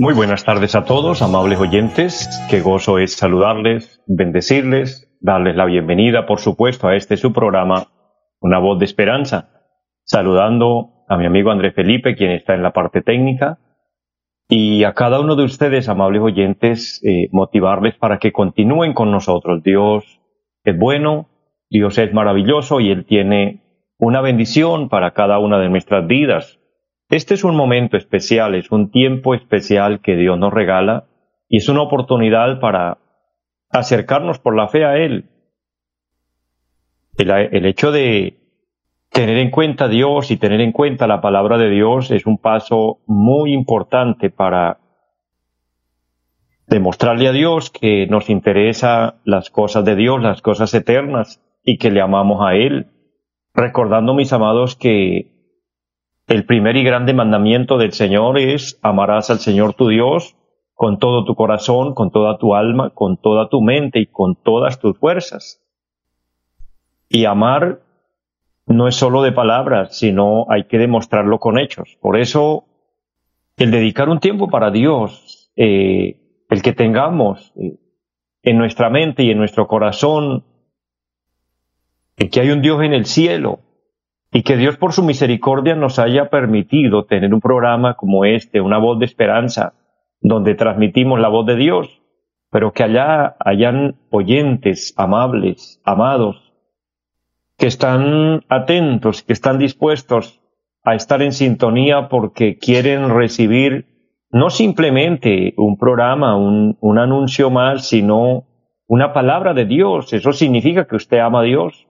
muy buenas tardes a todos, amables oyentes. Qué gozo es saludarles, bendecirles, darles la bienvenida, por supuesto, a este su programa, Una voz de esperanza. Saludando a mi amigo Andrés Felipe, quien está en la parte técnica, y a cada uno de ustedes, amables oyentes, eh, motivarles para que continúen con nosotros. Dios es bueno, Dios es maravilloso y Él tiene una bendición para cada una de nuestras vidas. Este es un momento especial, es un tiempo especial que Dios nos regala y es una oportunidad para acercarnos por la fe a Él. El, hecho de tener en cuenta a Dios y tener en cuenta la palabra de Dios es un paso muy importante para demostrarle a Dios que nos interesa las cosas de Dios, las cosas eternas y que le amamos a Él. Recordando, mis amados, que el primer y grande mandamiento del Señor es amarás al Señor tu Dios con todo tu corazón, con toda tu alma, con toda tu mente y con todas tus fuerzas. Y amar no es solo de palabras, sino hay que demostrarlo con hechos. Por eso, el dedicar un tiempo para Dios, eh, el que tengamos eh, en nuestra mente y en nuestro corazón, que hay un Dios en el cielo, y que Dios por su misericordia nos haya permitido tener un programa como este, una voz de esperanza, donde transmitimos la voz de Dios, pero que allá hayan oyentes amables, amados, que están atentos, que están dispuestos a estar en sintonía porque quieren recibir no simplemente un programa, un, un anuncio más, sino una palabra de Dios. Eso significa que usted ama a Dios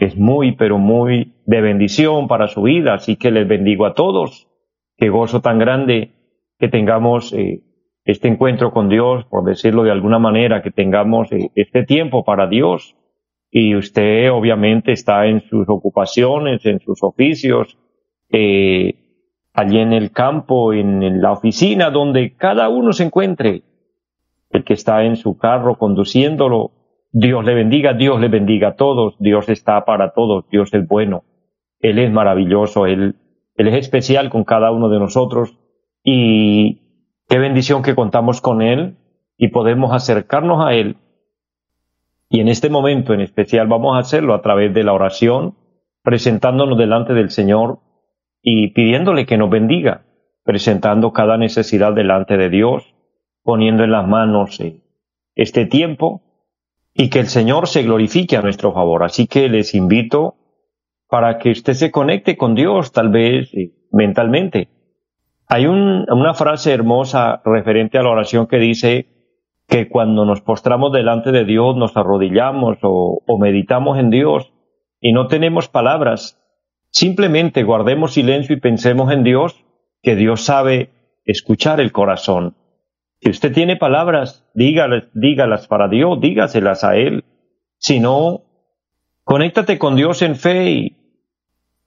es muy, pero muy de bendición para su vida. Así que les bendigo a todos. Qué gozo tan grande que tengamos eh, este encuentro con Dios, por decirlo de alguna manera, que tengamos eh, este tiempo para Dios. Y usted obviamente está en sus ocupaciones, en sus oficios, eh, allí en el campo, en la oficina, donde cada uno se encuentre. El que está en su carro conduciéndolo, Dios le bendiga, Dios le bendiga a todos, Dios está para todos, Dios es bueno, Él es maravilloso, Él, es especial con cada uno de nosotros y qué bendición que contamos con Él y podemos acercarnos a Él. Y en este momento en especial vamos a hacerlo a través de la oración, presentándonos delante del Señor y pidiéndole que nos bendiga, presentando cada necesidad delante de Dios, poniendo en las manos eh, este tiempo y que el Señor se glorifique a nuestro favor. Así que les invito para que usted se conecte con Dios, tal vez eh, mentalmente. Hay una frase hermosa referente a la oración que dice que cuando nos postramos delante de Dios, nos arrodillamos o, o meditamos en Dios y no tenemos palabras, simplemente guardemos silencio y pensemos en Dios, que Dios sabe escuchar el corazón. Si usted tiene palabras, dígalas, dígalas para Dios, dígaselas a Él. Si no, conéctate con Dios en fe y,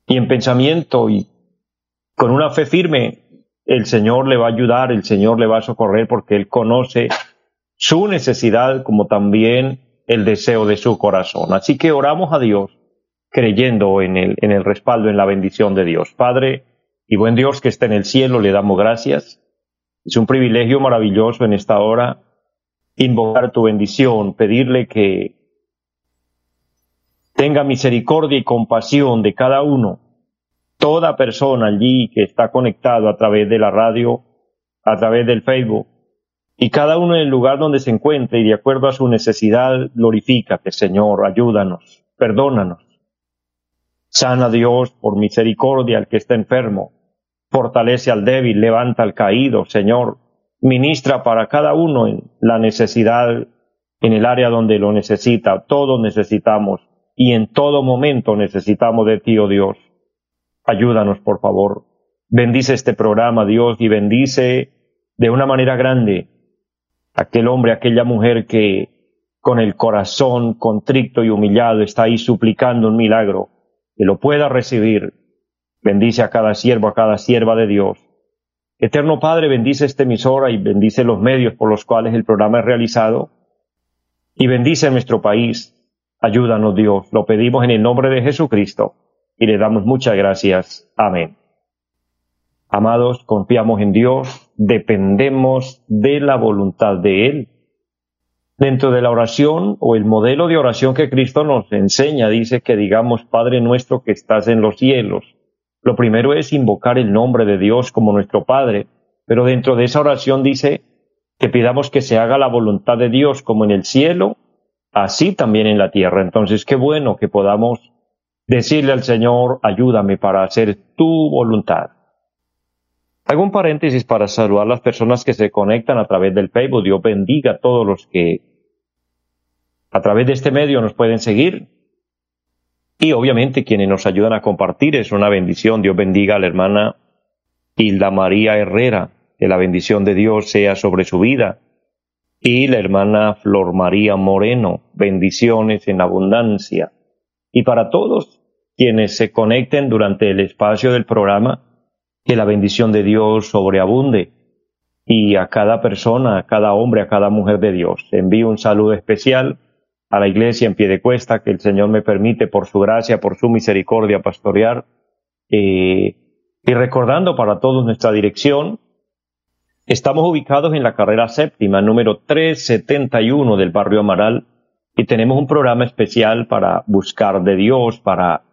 en pensamiento y con una fe firme. El Señor le va a ayudar, el Señor le va a socorrer porque Él conoce su necesidad como también el deseo de su corazón. Así que oramos a Dios creyendo en el, en el respaldo, en la bendición de Dios. Padre y buen Dios que está en el cielo, le damos gracias es un privilegio maravilloso en esta hora invocar tu bendición, pedirle que tenga misericordia y compasión de cada uno, toda persona allí que está conectado a través de la radio, a través del Facebook, y cada uno en el lugar donde se encuentre y de acuerdo a su necesidad, glorifícate, Señor, ayúdanos, perdónanos. Sana Dios por misericordia al que está enfermo, fortalece al débil, levanta al caído, Señor, ministra para cada uno en la necesidad, en el área donde lo necesita, todos necesitamos y en todo momento necesitamos de ti, oh Dios. ayúdanos, por favor. Bendice este programa, Dios, y bendice de una manera grande aquel hombre, aquella mujer que con el corazón contrito y humillado está ahí suplicando un milagro, que lo pueda recibir. Bendice a cada siervo, a cada sierva de Dios. Eterno Padre, bendice esta emisora y bendice los medios por los cuales el programa es realizado. Y bendice a nuestro país. Ayúdanos, Dios. Lo pedimos en el nombre de Jesucristo y le damos muchas gracias. Amén. Amados, confiamos en Dios, dependemos de la voluntad de Él. Dentro de la oración o el modelo de oración que Cristo nos enseña, dice que digamos, Padre nuestro que estás en los cielos. Lo primero es invocar el nombre de Dios como nuestro Padre, pero dentro de esa oración dice que pidamos que se haga la voluntad de Dios como en el cielo, así también en la tierra. Entonces, qué bueno que podamos decirle al Señor, ayúdame para hacer tu voluntad. Hago un paréntesis para saludar a las personas que se conectan a través del Facebook. Dios bendiga a todos los que a través de este medio nos pueden seguir. Y obviamente quienes nos ayudan a compartir es una bendición. Dios bendiga a la hermana Hilda María Herrera. Que la bendición de Dios sea sobre su vida. Y la hermana Flor María Moreno. Bendiciones en abundancia. Y para todos quienes se conecten durante el espacio del programa, que la bendición de Dios sobreabunde y a cada persona, a cada hombre, a cada mujer de Dios. Envío un saludo especial a la iglesia en pie de cuesta que el Señor me permite por su gracia, por su misericordia pastorear. Eh, y recordando para todos nuestra dirección, estamos ubicados en la carrera séptima, número 371 del barrio Amaral, y tenemos un programa especial para buscar de Dios, para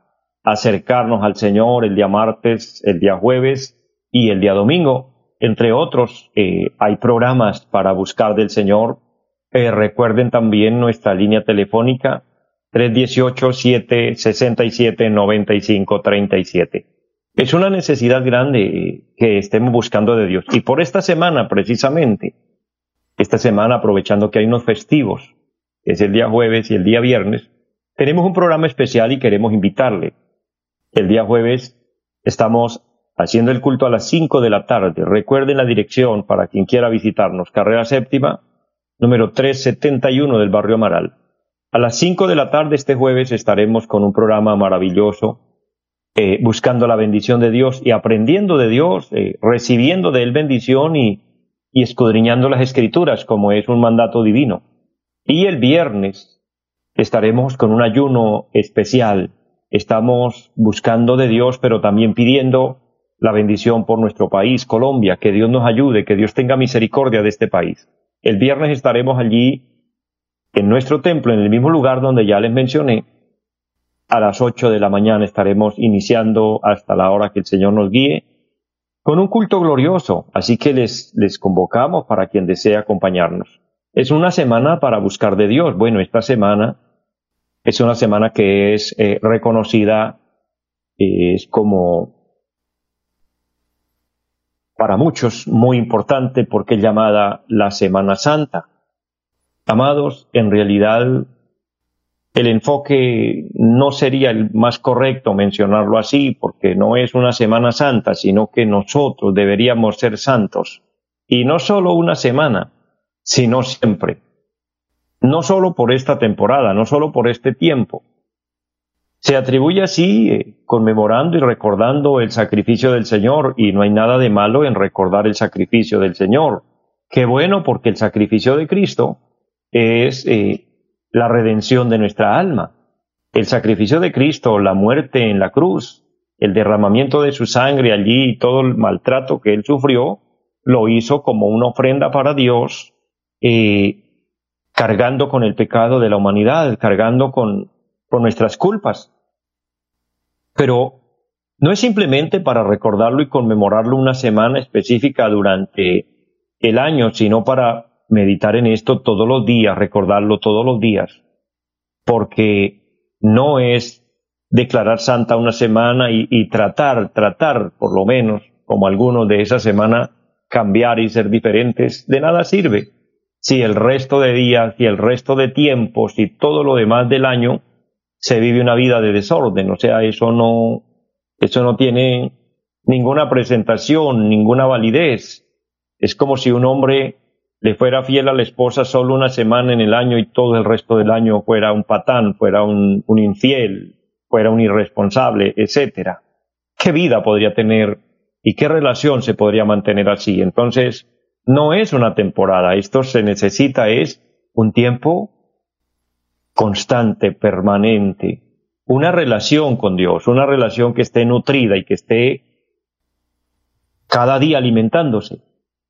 acercarnos al Señor el día martes, el día jueves y el día domingo. Entre otros, eh, hay programas para buscar del Señor. Eh, recuerden también nuestra línea telefónica 318-767-9537. Es una necesidad grande que estemos buscando de Dios. Y por esta semana, precisamente, esta semana aprovechando que hay unos festivos, es el día jueves y el día viernes, tenemos un programa especial y queremos invitarle. El día jueves estamos haciendo el culto a las 5 de la tarde. Recuerden la dirección para quien quiera visitarnos. Carrera séptima, número 371 del barrio Amaral. A las 5 de la tarde este jueves estaremos con un programa maravilloso, eh, buscando la bendición de Dios y aprendiendo de Dios, eh, recibiendo de Él bendición y, y escudriñando las escrituras como es un mandato divino. Y el viernes estaremos con un ayuno especial estamos buscando de Dios, pero también pidiendo la bendición por nuestro país, Colombia, que Dios nos ayude, que Dios tenga misericordia de este país. El viernes estaremos allí en nuestro templo, en el mismo lugar donde ya les mencioné. A las ocho de la mañana estaremos iniciando hasta la hora que el Señor nos guíe con un culto glorioso, así que les, les convocamos para quien desea acompañarnos. Es una semana para buscar de Dios. Bueno, esta semana es una semana que es eh, reconocida, es como para muchos muy importante porque es llamada la Semana Santa. Amados, en realidad el enfoque no sería el más correcto mencionarlo así, porque no es una Semana Santa, sino que nosotros deberíamos ser santos. Y no solo una semana, sino siempre no solo por esta temporada, no solo por este tiempo. Se atribuye así eh, conmemorando y recordando el sacrificio del Señor y no hay nada de malo en recordar el sacrificio del Señor. Qué bueno porque el sacrificio de Cristo es eh, la redención de nuestra alma. El sacrificio de Cristo, la muerte en la cruz, el derramamiento de su sangre allí y todo el maltrato que él sufrió, lo hizo como una ofrenda para Dios eh, cargando con el pecado de la humanidad, cargando con, nuestras culpas. Pero no es simplemente para recordarlo y conmemorarlo una semana específica durante el año, sino para meditar en esto todos los días, recordarlo todos los días, porque no es declarar santa una semana y, y, tratar, tratar por lo menos, como algunos de esa semana, cambiar y ser diferentes, de nada sirve si el resto de días y el resto de tiempos y todo lo demás del año se vive una vida de desorden. O sea, eso no, Eso no tiene ninguna presentación, ninguna validez. Es como si un hombre le fuera fiel a la esposa solo una semana en el año y todo el resto del año fuera un patán, fuera un, un infiel, fuera un irresponsable, etcétera. ¿Qué vida podría tener y qué relación se podría mantener así? Entonces, no es una temporada, esto se necesita es un tiempo constante, permanente, una relación con Dios, una relación que esté nutrida y que esté cada día alimentándose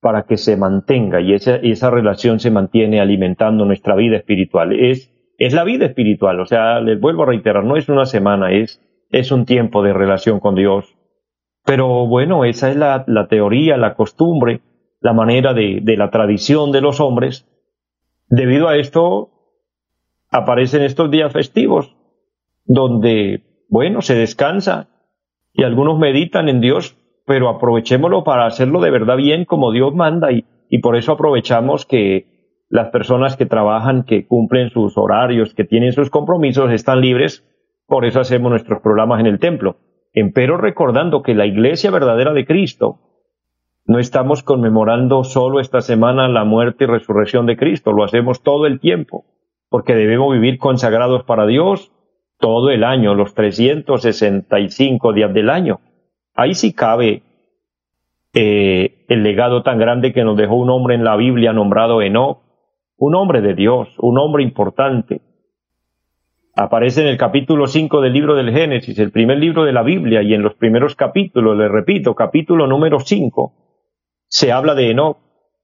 para que se mantenga y esa, esa relación se mantiene alimentando nuestra vida espiritual. Es, es la vida espiritual, o sea, les vuelvo a reiterar, no es una semana, es, es un tiempo de relación con Dios. Pero bueno, esa es la, la teoría, la costumbre, la manera de, de la tradición de los hombres. Debido a esto, aparecen estos días festivos, donde, bueno, se descansa y algunos meditan en Dios pero aprovechémoslo para hacerlo de verdad bien como Dios manda y, por eso aprovechamos que las personas que trabajan, que cumplen sus horarios, que tienen sus compromisos, están libres, por eso hacemos nuestros programas en el templo. Empero recordando que la iglesia verdadera de Cristo, no estamos conmemorando solo esta semana la muerte y resurrección de Cristo, lo hacemos todo el tiempo, porque debemos vivir consagrados para Dios todo el año, los 365 días del año ahí sí cabe eh, el legado tan grande que nos dejó un hombre en la Biblia nombrado Enoch, un hombre de Dios, un hombre importante. Aparece en el capítulo 5 del libro del Génesis, el primer libro de la Biblia, y en los primeros capítulos, le repito, capítulo número 5, se habla de Enoch,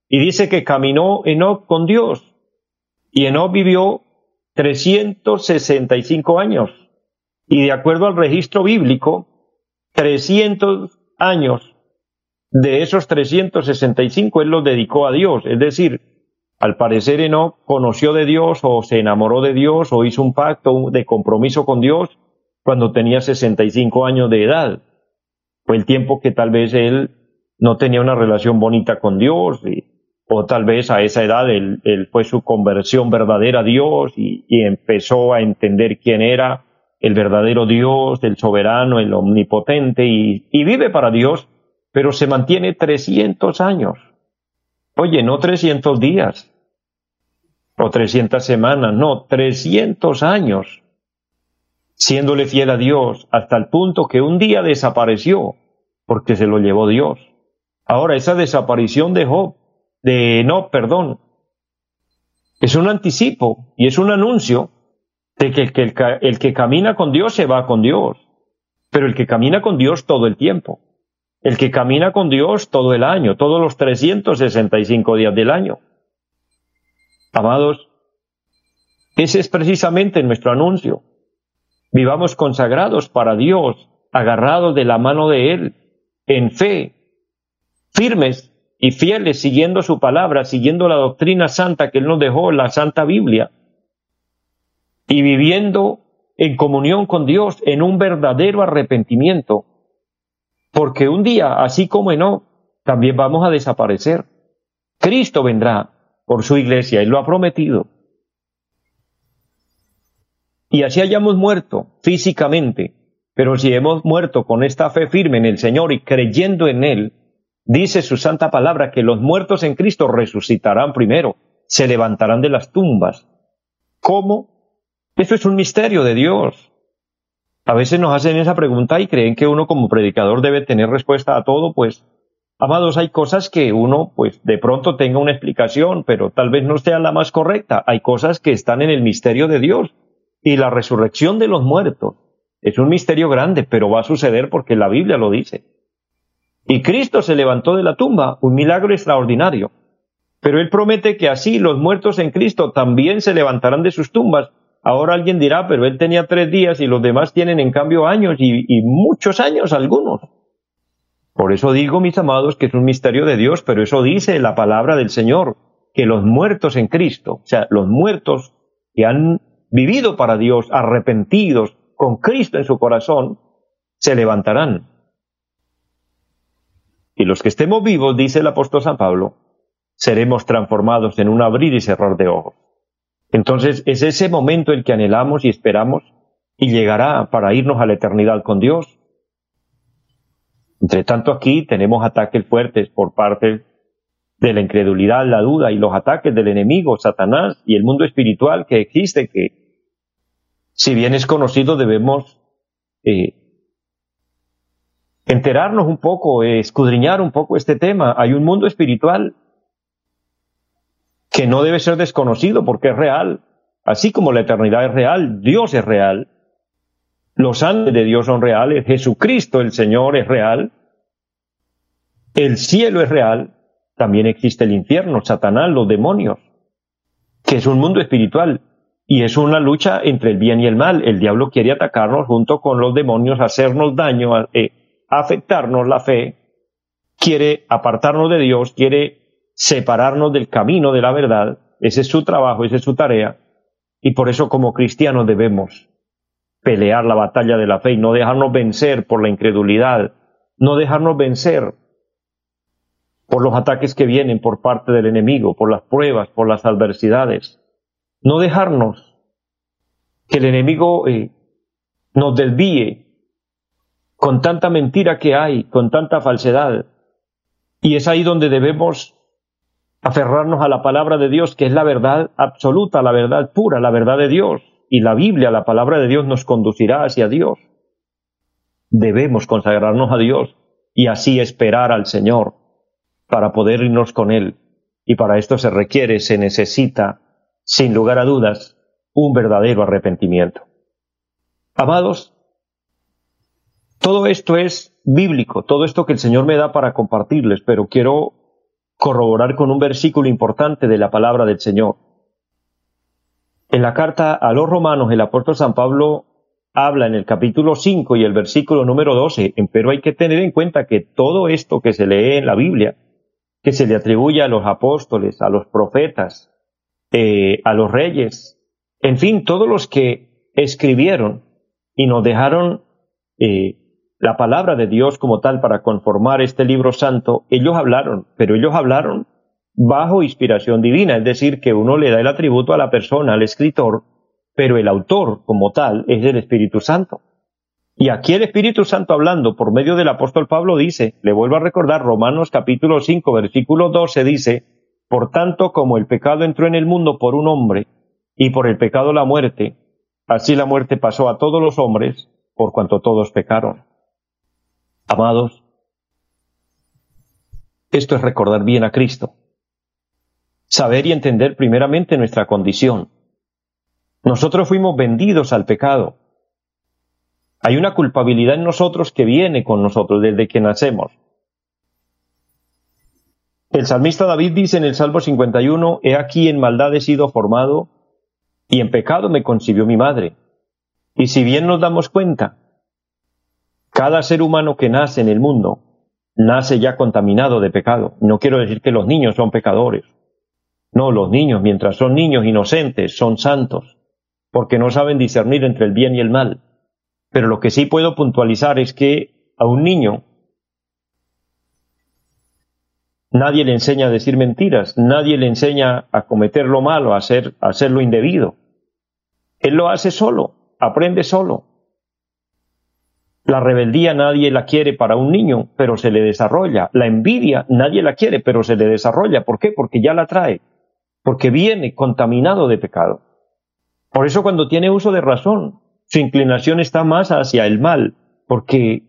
y dice que caminó Enoch con Dios, y Enoch vivió 365 años, y de acuerdo al registro bíblico, 300 años de esos 365 él los dedicó a Dios. Es decir, al parecer Enoch conoció de Dios o se enamoró de Dios o hizo un pacto de compromiso con Dios cuando tenía 65 años de edad. Fue el tiempo que tal vez él no tenía una relación bonita con Dios o tal vez a esa edad él, fue su conversión verdadera a Dios y empezó a entender quién era el verdadero Dios, el soberano, el omnipotente, y, vive para Dios, pero se mantiene 300 años. Oye, no 300 días o 300 semanas, no, 300 años, siéndole fiel a Dios hasta el punto que un día desapareció porque se lo llevó Dios. Ahora, esa desaparición de Job, de no, perdón, es un anticipo y es un anuncio de que, el, el que camina con Dios se va con Dios, pero el que camina con Dios todo el tiempo, el que camina con Dios todo el año, todos los 365 días del año. Amados, ese es precisamente nuestro anuncio. Vivamos consagrados para Dios, agarrados de la mano de Él, en fe, firmes y fieles, siguiendo su palabra, siguiendo la doctrina santa que Él nos dejó, la Santa Biblia, y viviendo en comunión con Dios en un verdadero arrepentimiento. Porque un día, así como en también vamos a desaparecer. Cristo vendrá por su iglesia, Él lo ha prometido. Y así hayamos muerto físicamente, pero si hemos muerto con esta fe firme en el Señor y creyendo en Él, dice su santa palabra que los muertos en Cristo resucitarán primero, se levantarán de las tumbas. ¿Cómo? Eso es un misterio de Dios. A veces nos hacen esa pregunta y creen que uno como predicador debe tener respuesta a todo, pues, amados, hay cosas que uno, pues, de pronto tenga una explicación, pero tal vez no sea la más correcta. Hay cosas que están en el misterio de Dios. Y la resurrección de los muertos es un misterio grande, pero va a suceder porque la Biblia lo dice. Y Cristo se levantó de la tumba, un milagro extraordinario. Pero Él promete que así los muertos en Cristo también se levantarán de sus tumbas Ahora alguien dirá, pero él tenía tres días y los demás tienen en cambio años y, muchos años algunos. Por eso digo, mis amados, que es un misterio de Dios, pero eso dice la palabra del Señor, que los muertos en Cristo, o sea, los muertos que han vivido para Dios, arrepentidos, con Cristo en su corazón, se levantarán. Y los que estemos vivos, dice el apóstol San Pablo, seremos transformados en un abrir y cerrar de ojos. Entonces es ese momento el que anhelamos y esperamos y llegará para irnos a la eternidad con Dios. Entre tanto aquí tenemos ataques fuertes por parte de la incredulidad, la duda y los ataques del enemigo, Satanás y el mundo espiritual que existe, que si bien es conocido debemos eh, enterarnos un poco, escudriñar un poco este tema. Hay un mundo espiritual que no debe ser desconocido porque es real. Así como la eternidad es real, Dios es real. Los ángeles de Dios son reales, Jesucristo el Señor es real, el cielo es real, también existe el infierno, Satanás, los demonios, que es un mundo espiritual y es una lucha entre el bien y el mal. El diablo quiere atacarnos junto con los demonios, hacernos daño, eh, afectarnos la fe, quiere apartarnos de Dios, quiere separarnos del camino de la verdad. Ese es su trabajo, esa es su tarea. Y por eso como cristianos debemos pelear la batalla de la fe y no dejarnos vencer por la incredulidad, no dejarnos vencer por los ataques que vienen por parte del enemigo, por las pruebas, por las adversidades. No dejarnos que el enemigo eh, nos desvíe con tanta mentira que hay, con tanta falsedad. Y es ahí donde debemos aferrarnos a la palabra de Dios, que es la verdad absoluta, la verdad pura, la verdad de Dios. Y la Biblia, la palabra de Dios, nos conducirá hacia Dios. Debemos consagrarnos a Dios y así esperar al Señor para poder irnos con Él. Y para esto se requiere, se necesita, sin lugar a dudas, un verdadero arrepentimiento. Amados, todo esto es bíblico, todo esto que el Señor me da para compartirles, pero quiero corroborar con un versículo importante de la palabra del Señor. En la carta a los romanos, el apóstol San Pablo habla en el capítulo 5 y el versículo número 12, pero hay que tener en cuenta que todo esto que se lee en la Biblia que se le atribuye a los apóstoles, a los profetas, eh, a los reyes, en fin, todos los que escribieron y nos dejaron eh, la palabra de Dios como tal para conformar este libro santo, ellos hablaron, pero ellos hablaron bajo inspiración divina, es decir, que uno le da el atributo a la persona, al escritor, pero el autor como tal es el Espíritu Santo. Y aquí el Espíritu Santo hablando por medio del apóstol Pablo dice, le vuelvo a recordar, Romanos capítulo 5, versículo 12 dice, por tanto como el pecado entró en el mundo por un hombre, y por el pecado la muerte, así la muerte pasó a todos los hombres, por cuanto todos pecaron. Amados, esto es recordar bien a Cristo. Saber y entender primeramente nuestra condición. Nosotros fuimos vendidos al pecado, hay una culpabilidad en nosotros que viene con nosotros desde que nacemos. El salmista David dice en el Salmo 51, He aquí en maldad he sido formado y en pecado me concibió mi madre. Y si bien nos damos cuenta, cada ser humano que nace en el mundo nace ya contaminado de pecado. No quiero decir que los niños son pecadores. No, los niños, mientras son niños inocentes, son santos, porque no saben discernir entre el bien y el mal. Pero lo que sí puedo puntualizar es que a un niño nadie le enseña a decir mentiras, nadie le enseña a cometer lo malo, a hacer, a lo indebido. Él lo hace solo, aprende solo. La rebeldía nadie la quiere para un niño, pero se le desarrolla. La envidia nadie la quiere, pero se le desarrolla. ¿Por qué? Porque ya la trae. Porque viene contaminado de pecado. Por eso cuando tiene uso de razón, su inclinación está más hacia el mal, porque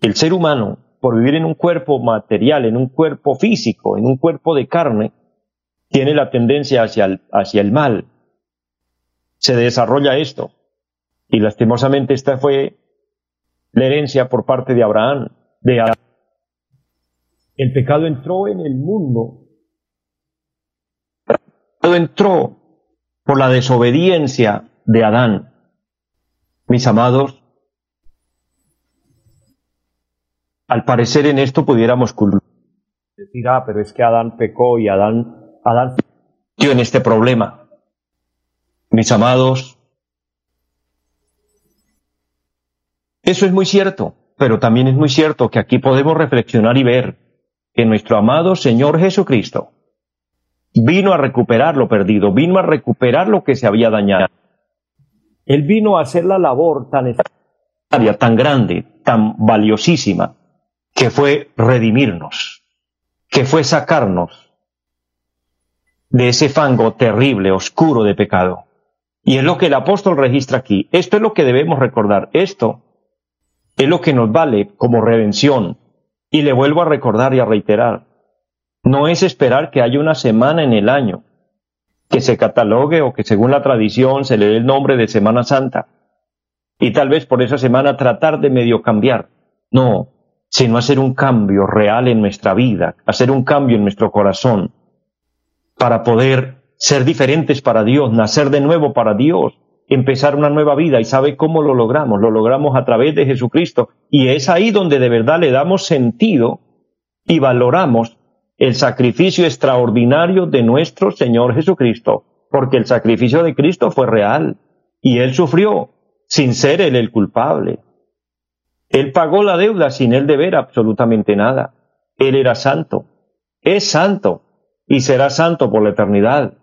el ser humano, por vivir en un cuerpo material, en un cuerpo físico, en un cuerpo de carne, tiene la tendencia hacia el, hacia el mal. Se desarrolla esto. Y lastimosamente esta fue la herencia por parte de Abraham. De El pecado entró en el mundo. El pecado entró por la desobediencia de Adán. Mis amados, al parecer en esto pudiéramos decir, ah, pero es que Adán pecó y Adán, Adán en este problema. Mis amados, eso es muy cierto, pero también es muy cierto que aquí podemos reflexionar y ver que nuestro amado Señor Jesucristo vino a recuperar lo perdido, vino a recuperar lo que se había dañado. Él vino a hacer la labor tan tan grande, tan valiosísima, que fue redimirnos, que fue sacarnos de ese fango terrible, oscuro de pecado. Y es lo que el apóstol registra aquí. Esto es lo que debemos recordar. Esto es lo que nos vale como redención. Y le vuelvo a recordar y a reiterar. No es esperar que haya una semana en el año que se catalogue o que según la tradición se le dé el nombre de Semana Santa. Y tal vez por esa semana tratar de medio cambiar. No, sino hacer un cambio real en nuestra vida, hacer un cambio en nuestro corazón, para poder ser diferentes para Dios, nacer de nuevo para Dios, empezar una nueva vida. ¿Y sabe cómo lo logramos? Lo logramos a través de Jesucristo. Y es ahí donde de verdad le damos sentido y valoramos el sacrificio extraordinario de nuestro Señor Jesucristo, porque el sacrificio de Cristo fue real y Él sufrió sin ser Él el culpable. Él pagó la deuda sin Él deber absolutamente nada. Él era santo, es santo y será santo por la eternidad.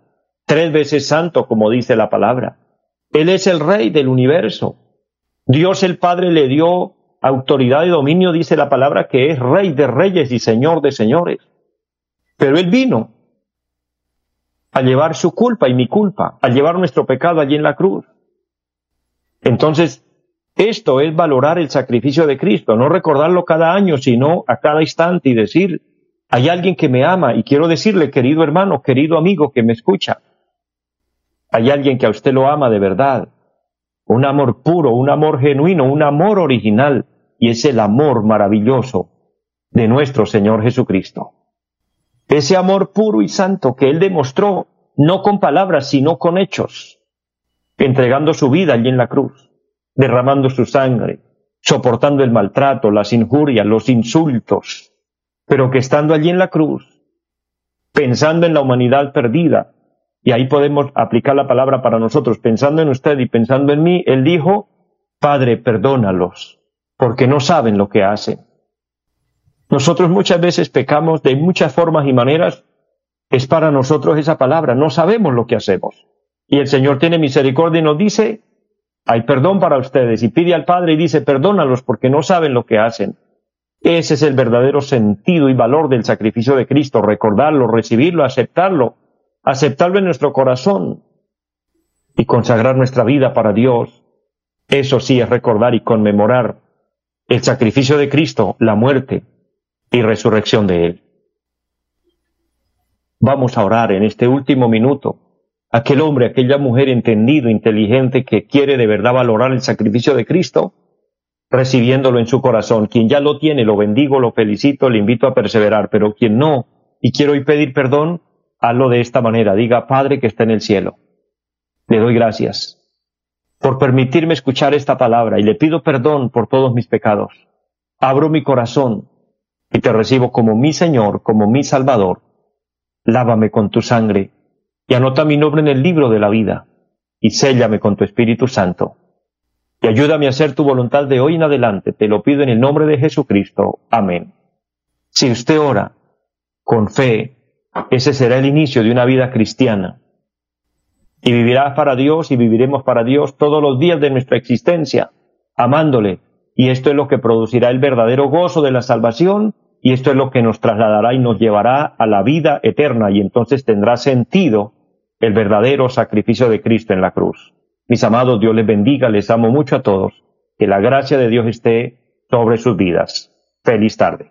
Tres veces santo, como dice la palabra. Él es el rey del universo. Dios el Padre le dio autoridad y dominio, dice la palabra, que es rey de reyes y señor de señores. Pero Él vino a llevar su culpa y mi culpa, a llevar nuestro pecado allí en la cruz. Entonces, esto es valorar el sacrificio de Cristo, no recordarlo cada año, sino a cada instante y decir, hay alguien que me ama y quiero decirle, querido hermano, querido amigo que me escucha, hay alguien que a usted lo ama de verdad, un amor puro, un amor genuino, un amor original, y es el amor maravilloso de nuestro Señor Jesucristo. Ese amor puro y santo que Él demostró, no con palabras, sino con hechos, entregando su vida allí en la cruz, derramando su sangre, soportando el maltrato, las injurias, los insultos, pero que estando allí en la cruz, pensando en la humanidad perdida, y ahí podemos aplicar la palabra para nosotros, pensando en usted y pensando en mí, Él dijo, Padre, perdónalos, porque no saben lo que hacen. Nosotros muchas veces pecamos de muchas formas y maneras. Es para nosotros esa palabra. No sabemos lo que hacemos. Y el Señor tiene misericordia y nos dice, hay perdón para ustedes. Y pide al Padre y dice, perdónalos porque no saben lo que hacen. Ese es el verdadero sentido y valor del sacrificio de Cristo. Recordarlo, recibirlo, aceptarlo. Aceptarlo en nuestro corazón. Y consagrar nuestra vida para Dios. Eso sí es recordar y conmemorar el sacrificio de Cristo, la muerte, y resurrección de Él. Vamos a orar en este último minuto. Aquel hombre, aquella mujer entendido, inteligente, que quiere de verdad valorar el sacrificio de Cristo, recibiéndolo en su corazón. Quien ya lo tiene, lo bendigo, lo felicito, le invito a perseverar, pero quien no, y quiero hoy pedir perdón, hazlo de esta manera. Diga, Padre que está en el cielo, le doy gracias por permitirme escuchar esta palabra y le pido perdón por todos mis pecados. Abro mi corazón y te recibo como mi Señor, como mi Salvador. Lávame con tu sangre y anota mi nombre en el libro de la vida y séllame con tu Espíritu Santo. Y ayúdame a hacer tu voluntad de hoy en adelante. Te lo pido en el nombre de Jesucristo. Amén. Si usted ora con fe, ese será el inicio de una vida cristiana. Y vivirás para Dios y viviremos para Dios todos los días de nuestra existencia, amándole. Y esto es lo que producirá el verdadero gozo de la salvación y esto es lo que nos trasladará y nos llevará a la vida eterna y entonces tendrá sentido el verdadero sacrificio de Cristo en la cruz. Mis amados, Dios les bendiga, les amo mucho a todos, que la gracia de Dios esté sobre sus vidas. Feliz tarde.